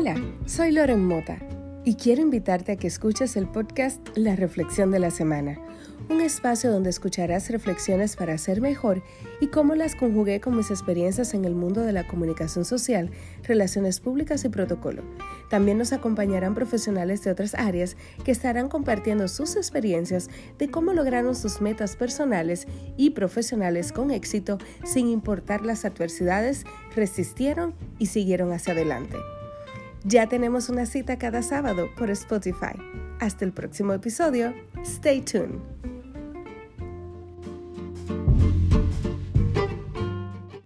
Hola, soy Loren Mota y quiero invitarte a que escuches el podcast La Reflexión de la Semana, un espacio donde escucharás reflexiones para ser mejor y cómo las conjugué con mis experiencias en el mundo de la comunicación social, relaciones públicas y protocolo. También nos acompañarán profesionales de otras áreas que estarán compartiendo sus experiencias de cómo lograron sus metas personales y profesionales con éxito sin importar las adversidades, resistieron y siguieron hacia adelante. Ya tenemos una cita cada sábado por Spotify. Hasta el próximo episodio. Stay tuned.